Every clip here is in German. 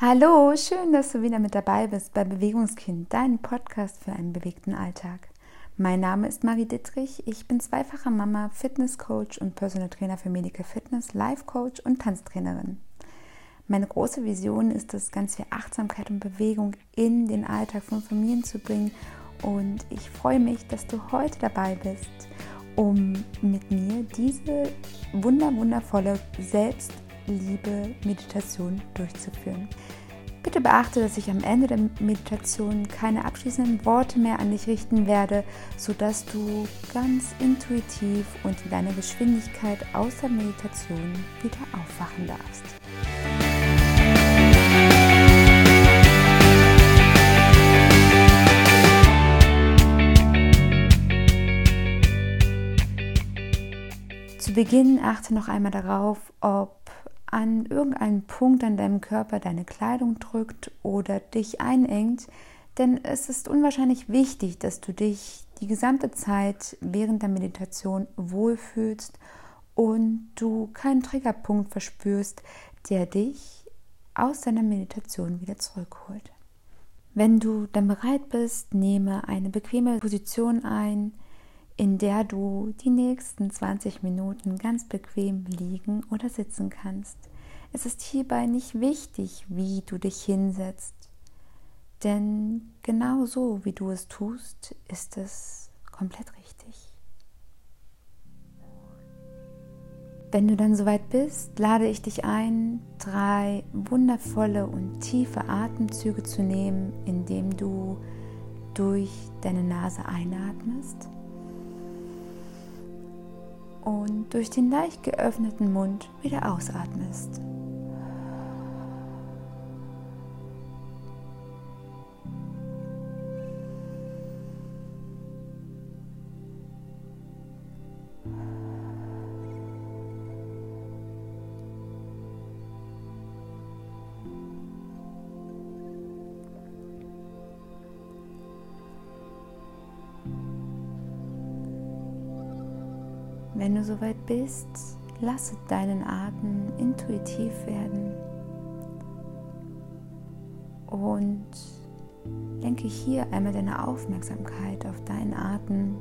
Hallo, schön, dass du wieder mit dabei bist bei Bewegungskind, dein Podcast für einen bewegten Alltag. Mein Name ist Marie Dittrich, ich bin zweifache Mama, Fitnesscoach und Personal Trainer für Medical Fitness, Life Coach und Tanztrainerin. Meine große Vision ist es, ganz viel Achtsamkeit und Bewegung in den Alltag von Familien zu bringen und ich freue mich, dass du heute dabei bist, um mit mir diese wunder wundervolle Selbst Liebe Meditation durchzuführen. Bitte beachte, dass ich am Ende der Meditation keine abschließenden Worte mehr an dich richten werde, sodass du ganz intuitiv und in deiner Geschwindigkeit aus der Meditation wieder aufwachen darfst. Zu Beginn achte noch einmal darauf, ob an irgendeinen Punkt an deinem Körper deine Kleidung drückt oder dich einengt, denn es ist unwahrscheinlich wichtig, dass du dich die gesamte Zeit während der Meditation wohlfühlst und du keinen Triggerpunkt verspürst, der dich aus deiner Meditation wieder zurückholt. Wenn du dann bereit bist, nehme eine bequeme Position ein, in der du die nächsten 20 Minuten ganz bequem liegen oder sitzen kannst. Es ist hierbei nicht wichtig, wie du dich hinsetzt, denn genau so, wie du es tust, ist es komplett richtig. Wenn du dann soweit bist, lade ich dich ein, drei wundervolle und tiefe Atemzüge zu nehmen, indem du durch deine Nase einatmest und durch den leicht geöffneten Mund wieder ausatmest. Wenn du soweit bist, lasse deinen Atem intuitiv werden und lenke hier einmal deine Aufmerksamkeit auf deinen Atem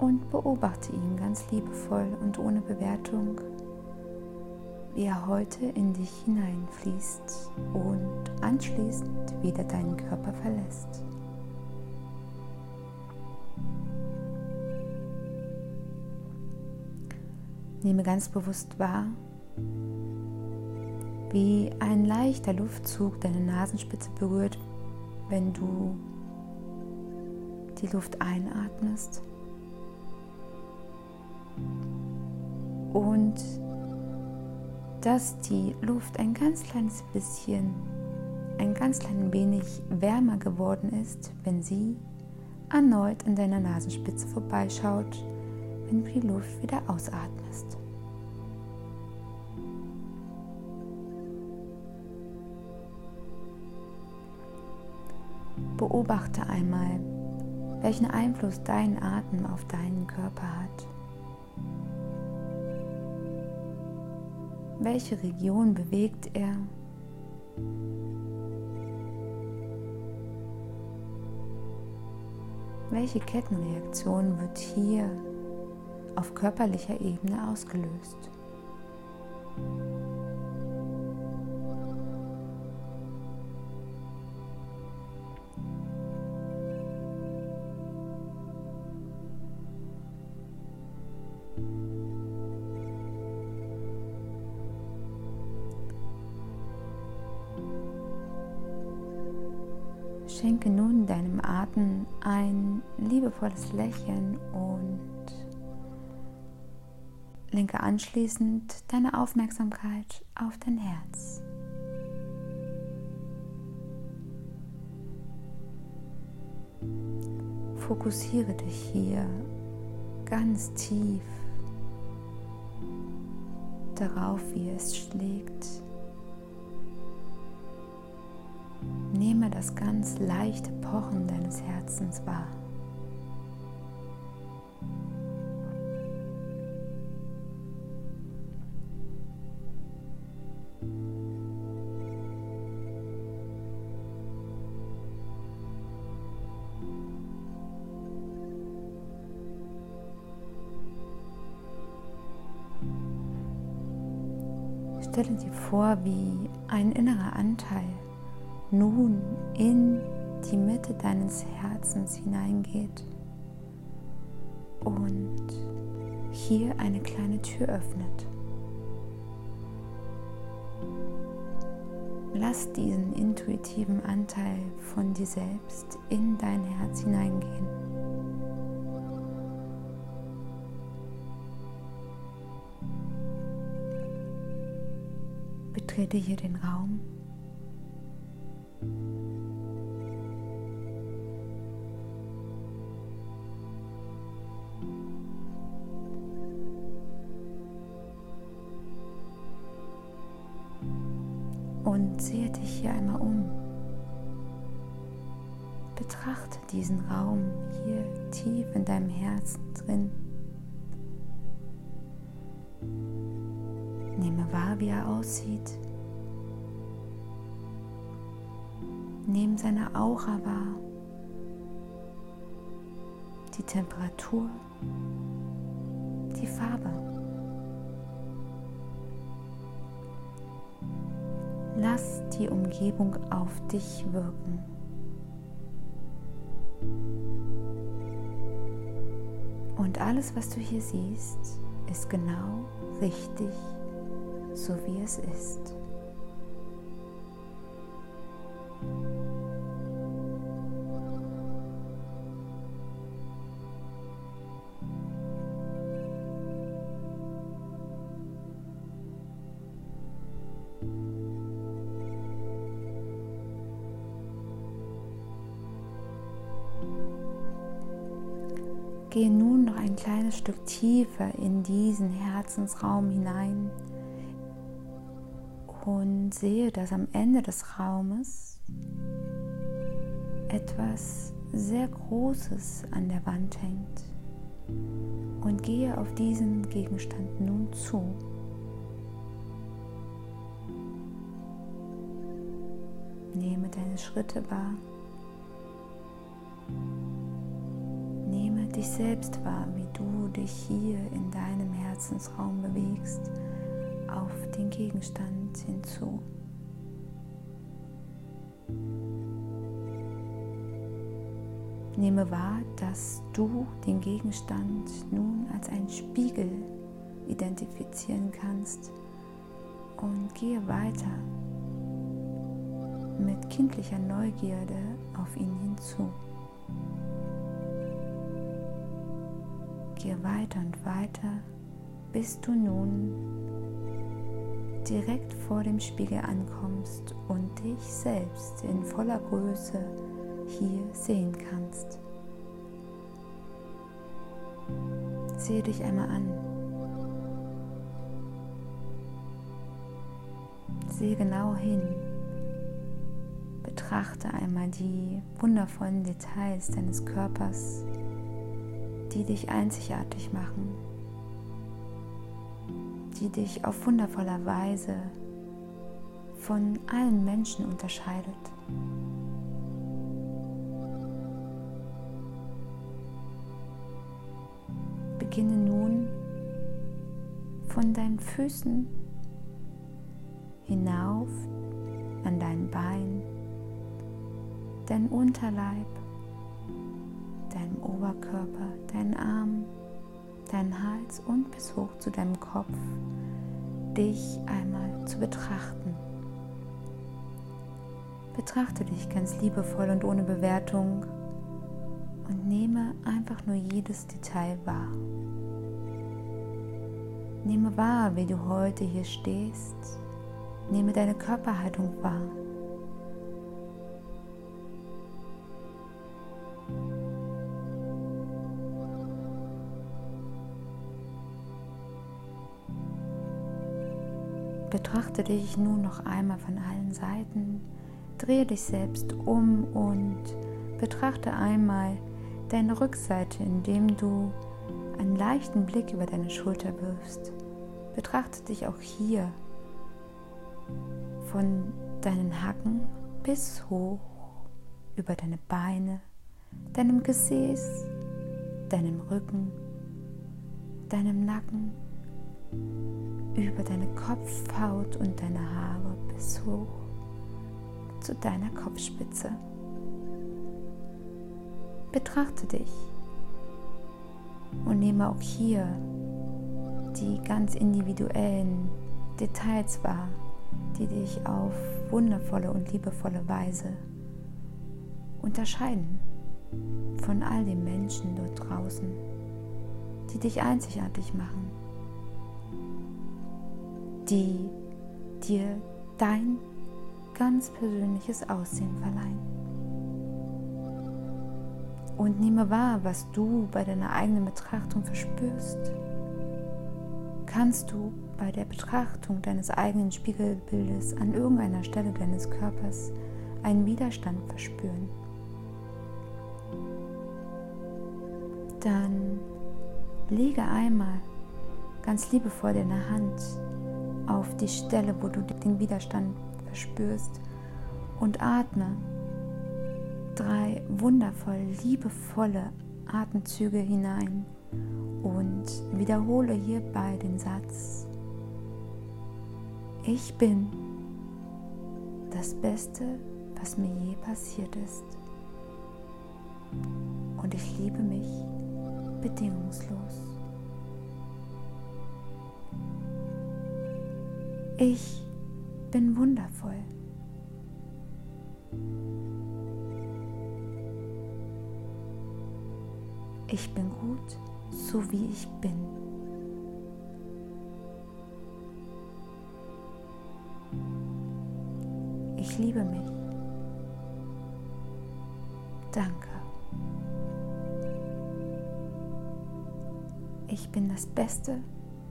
und beobachte ihn ganz liebevoll und ohne Bewertung, wie er heute in dich hineinfließt und anschließend wieder deinen Körper verlässt. Nehme ganz bewusst wahr, wie ein leichter Luftzug deine Nasenspitze berührt, wenn du die Luft einatmest. Und dass die Luft ein ganz kleines bisschen, ein ganz klein wenig wärmer geworden ist, wenn sie erneut an deiner Nasenspitze vorbeischaut wenn du die Luft wieder ausatmest. Beobachte einmal, welchen Einfluss dein Atem auf deinen Körper hat. Welche Region bewegt er? Welche Kettenreaktion wird hier auf körperlicher Ebene ausgelöst. Schenke nun deinem Atem ein liebevolles Lächeln und Lenke anschließend deine Aufmerksamkeit auf dein Herz. Fokussiere dich hier ganz tief darauf, wie es schlägt. Nehme das ganz leichte Pochen deines Herzens wahr. Stelle dir vor, wie ein innerer Anteil nun in die Mitte deines Herzens hineingeht und hier eine kleine Tür öffnet. Lass diesen intuitiven Anteil von dir selbst in dein Herz hineingehen. Betrete hier den Raum. und sehe dich hier einmal um. Betrachte diesen Raum hier tief in deinem Herzen drin. Nehme wahr, wie er aussieht. Nehme seine Aura wahr. Die Temperatur, die Farbe. Lass die Umgebung auf dich wirken. Und alles, was du hier siehst, ist genau richtig, so wie es ist. Gehe nun noch ein kleines Stück tiefer in diesen Herzensraum hinein und sehe, dass am Ende des Raumes etwas sehr Großes an der Wand hängt und gehe auf diesen Gegenstand nun zu. Nehme deine Schritte wahr. Dich selbst wahr, wie du dich hier in deinem Herzensraum bewegst, auf den Gegenstand hinzu. Nehme wahr, dass du den Gegenstand nun als einen Spiegel identifizieren kannst und gehe weiter mit kindlicher Neugierde auf ihn hinzu. Gehe weiter und weiter, bis du nun direkt vor dem Spiegel ankommst und dich selbst in voller Größe hier sehen kannst. Sehe dich einmal an. Sehe genau hin. Betrachte einmal die wundervollen Details deines Körpers die dich einzigartig machen, die dich auf wundervoller Weise von allen Menschen unterscheidet. Beginne nun von deinen Füßen hinauf an dein Bein, dein Unterleib, Oberkörper, deinen Arm, deinen Hals und bis hoch zu deinem Kopf, dich einmal zu betrachten. Betrachte dich ganz liebevoll und ohne Bewertung und nehme einfach nur jedes Detail wahr. Nehme wahr, wie du heute hier stehst. Nehme deine Körperhaltung wahr. Betrachte dich nun noch einmal von allen Seiten, drehe dich selbst um und betrachte einmal deine Rückseite, indem du einen leichten Blick über deine Schulter wirfst. Betrachte dich auch hier von deinen Hacken bis hoch über deine Beine, deinem Gesäß, deinem Rücken, deinem Nacken über deine Kopfhaut und deine Haare bis hoch zu deiner Kopfspitze. Betrachte dich und nehme auch hier die ganz individuellen Details wahr, die dich auf wundervolle und liebevolle Weise unterscheiden von all den Menschen dort draußen, die dich einzigartig machen, die dir dein ganz persönliches Aussehen verleihen. Und nehme wahr, was du bei deiner eigenen Betrachtung verspürst. Kannst du bei der Betrachtung deines eigenen Spiegelbildes an irgendeiner Stelle deines Körpers einen Widerstand verspüren? Dann lege einmal ganz liebevoll deine Hand auf die Stelle, wo du den Widerstand verspürst und atme drei wundervoll liebevolle Atemzüge hinein und wiederhole hierbei den Satz, ich bin das Beste, was mir je passiert ist. Und ich liebe mich bedingungslos. Ich bin wundervoll. Ich bin gut, so wie ich bin. Ich liebe mich. Danke. Ich bin das Beste,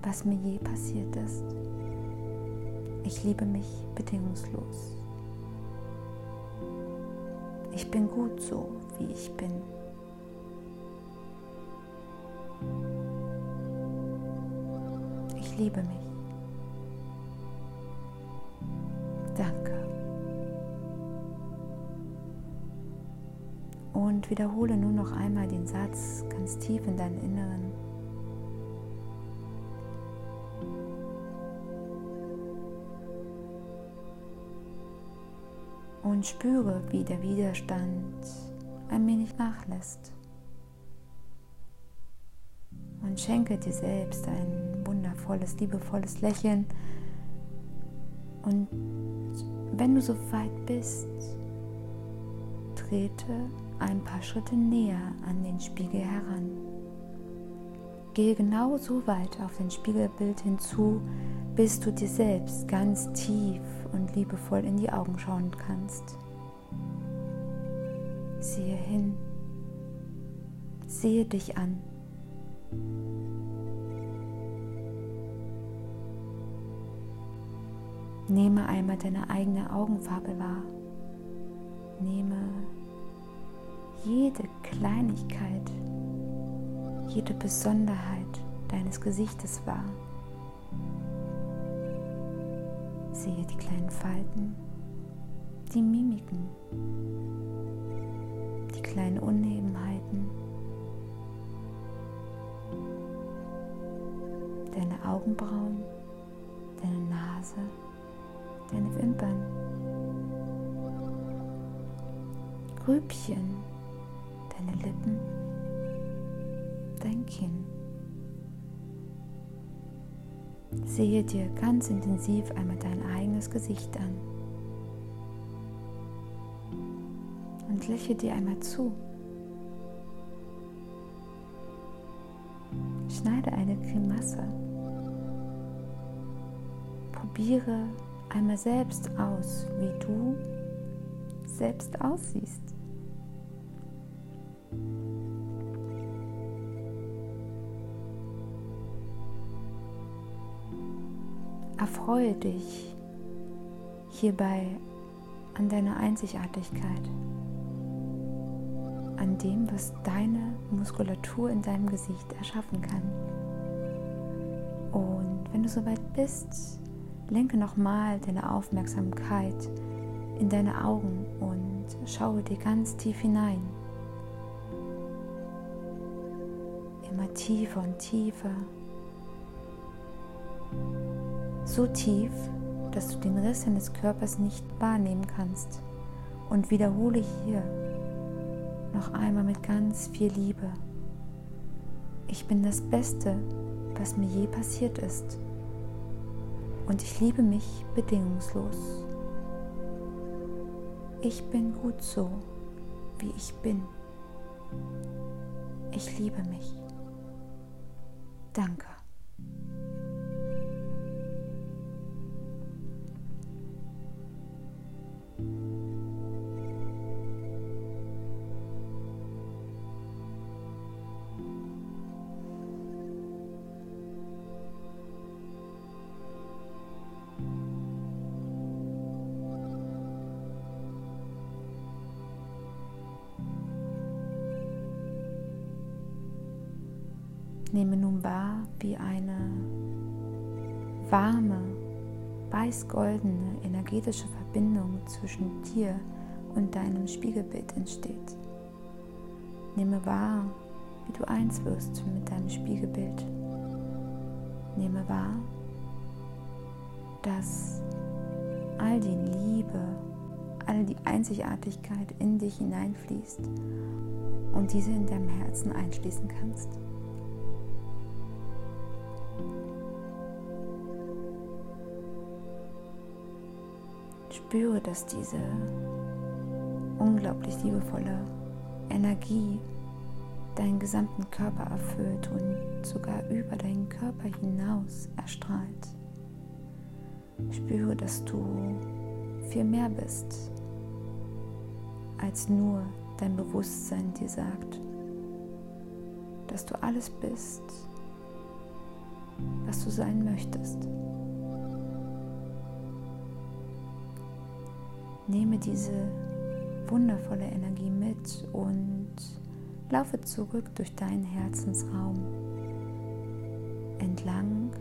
was mir je passiert ist. Ich liebe mich bedingungslos. Ich bin gut so, wie ich bin. Ich liebe mich. Danke. Und wiederhole nun noch einmal den Satz ganz tief in deinen Inneren. Und spüre, wie der Widerstand ein wenig nachlässt und schenke dir selbst ein wundervolles, liebevolles Lächeln. Und wenn du so weit bist, trete ein paar Schritte näher an den Spiegel heran. Gehe genau so weit auf dein Spiegelbild hinzu, bis du dir selbst ganz tief und liebevoll in die Augen schauen kannst. Sehe hin, sehe dich an. Nehme einmal deine eigene Augenfarbe wahr. Nehme jede Kleinigkeit, jede Besonderheit deines Gesichtes wahr. Sehe die kleinen Falten, die Mimiken, die kleinen Unebenheiten, deine Augenbrauen, deine Nase deine Wimpern, Grübchen, deine Lippen, dein Kinn. Sehe dir ganz intensiv einmal dein eigenes Gesicht an und lächle dir einmal zu. Schneide eine Grimasse. Probiere einmal selbst aus, wie du selbst aussiehst. Erfreue dich hierbei an deiner Einzigartigkeit, an dem, was deine Muskulatur in deinem Gesicht erschaffen kann. Und wenn du soweit bist, lenke nochmal deine Aufmerksamkeit in deine Augen und schaue dir ganz tief hinein. Immer tiefer und tiefer. So tief, dass du den Rest deines Körpers nicht wahrnehmen kannst. Und wiederhole hier noch einmal mit ganz viel Liebe. Ich bin das Beste, was mir je passiert ist. Und ich liebe mich bedingungslos. Ich bin gut so, wie ich bin. Ich liebe mich. Danke. Warme, weiß-goldene energetische Verbindung zwischen dir und deinem Spiegelbild entsteht. Nehme wahr, wie du eins wirst mit deinem Spiegelbild. Nehme wahr, dass all die Liebe, all die Einzigartigkeit in dich hineinfließt und diese in deinem Herzen einschließen kannst. Spüre, dass diese unglaublich liebevolle Energie deinen gesamten Körper erfüllt und sogar über deinen Körper hinaus erstrahlt. Spüre, dass du viel mehr bist, als nur dein Bewusstsein dir sagt, dass du alles bist, was du sein möchtest. Nehme diese wundervolle Energie mit und laufe zurück durch deinen Herzensraum entlang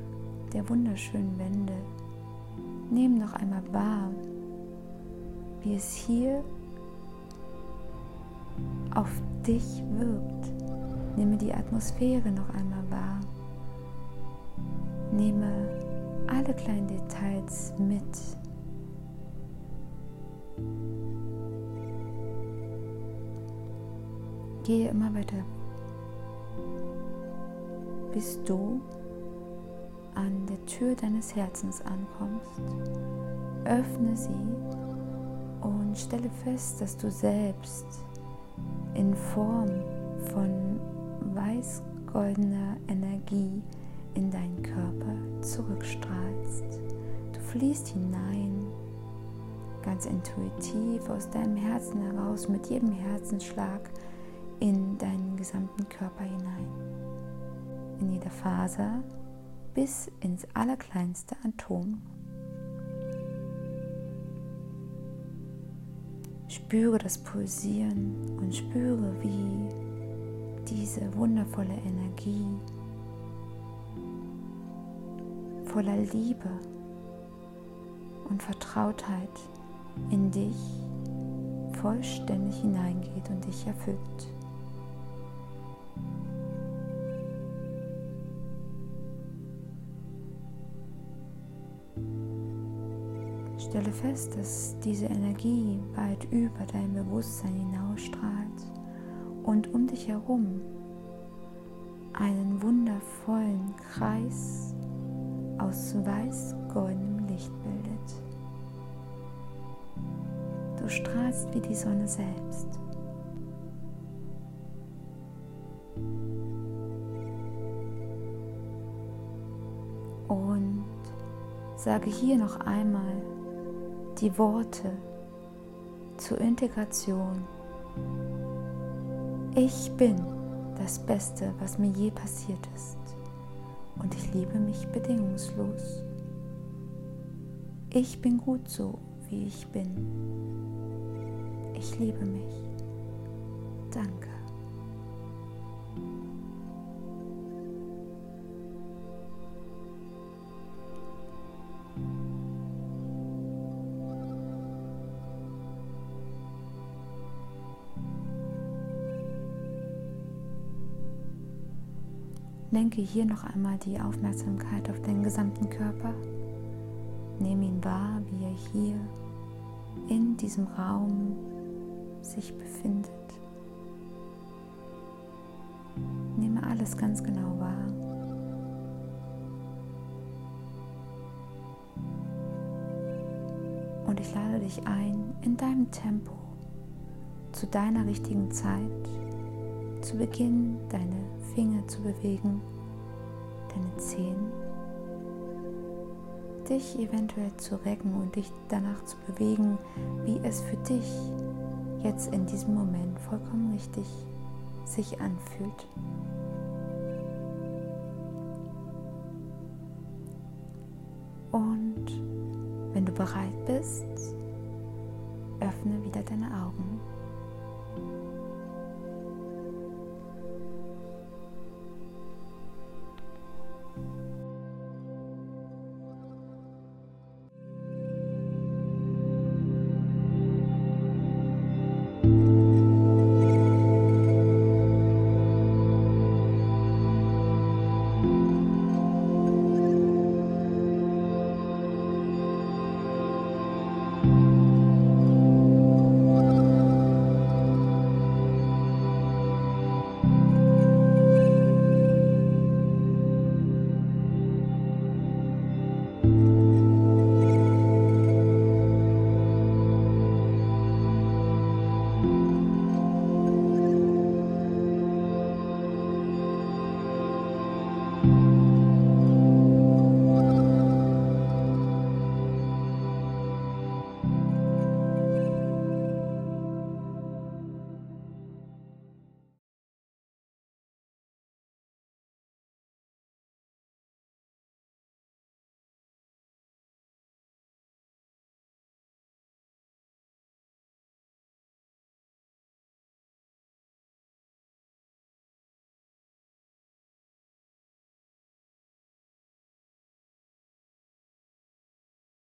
der wunderschönen Wände. Nimm noch einmal wahr, wie es hier auf dich wirkt. Nehme die Atmosphäre noch einmal wahr. Nehme alle kleinen Details mit. Gehe immer weiter, bis du an der Tür deines Herzens ankommst. Öffne sie und stelle fest, dass du selbst in Form von weiß-goldener Energie in deinen Körper zurückstrahlst. Du fließt hinein, ganz intuitiv aus deinem Herzen heraus, mit jedem Herzensschlag in deinen gesamten Körper hinein, in jeder Faser bis ins allerkleinste Atom. Spüre das Pulsieren und spüre, wie diese wundervolle Energie voller Liebe und Vertrautheit in dich vollständig hineingeht und dich erfüllt. Stelle fest, dass diese Energie weit über dein Bewusstsein hinausstrahlt und um dich herum einen wundervollen Kreis aus weiß-goldenem Licht bildet. Du strahlst wie die Sonne selbst. Und sage hier noch einmal die Worte zur Integration. Ich bin das Beste, was mir je passiert ist und ich liebe mich bedingungslos. Ich bin gut so, wie ich bin. Ich liebe mich. Danke. Lenke hier noch einmal die Aufmerksamkeit auf den gesamten Körper. Nimm ihn wahr, wie er hier in diesem Raum sich befindet. Nehme alles ganz genau wahr. Und ich lade dich ein, in deinem Tempo, zu deiner richtigen Zeit, zu Beginn deine Finger zu bewegen, deine Zehen, dich eventuell zu recken und dich danach zu bewegen, wie es für dich jetzt in diesem Moment vollkommen richtig sich anfühlt. Und wenn du bereit bist, öffne wieder deine Augen.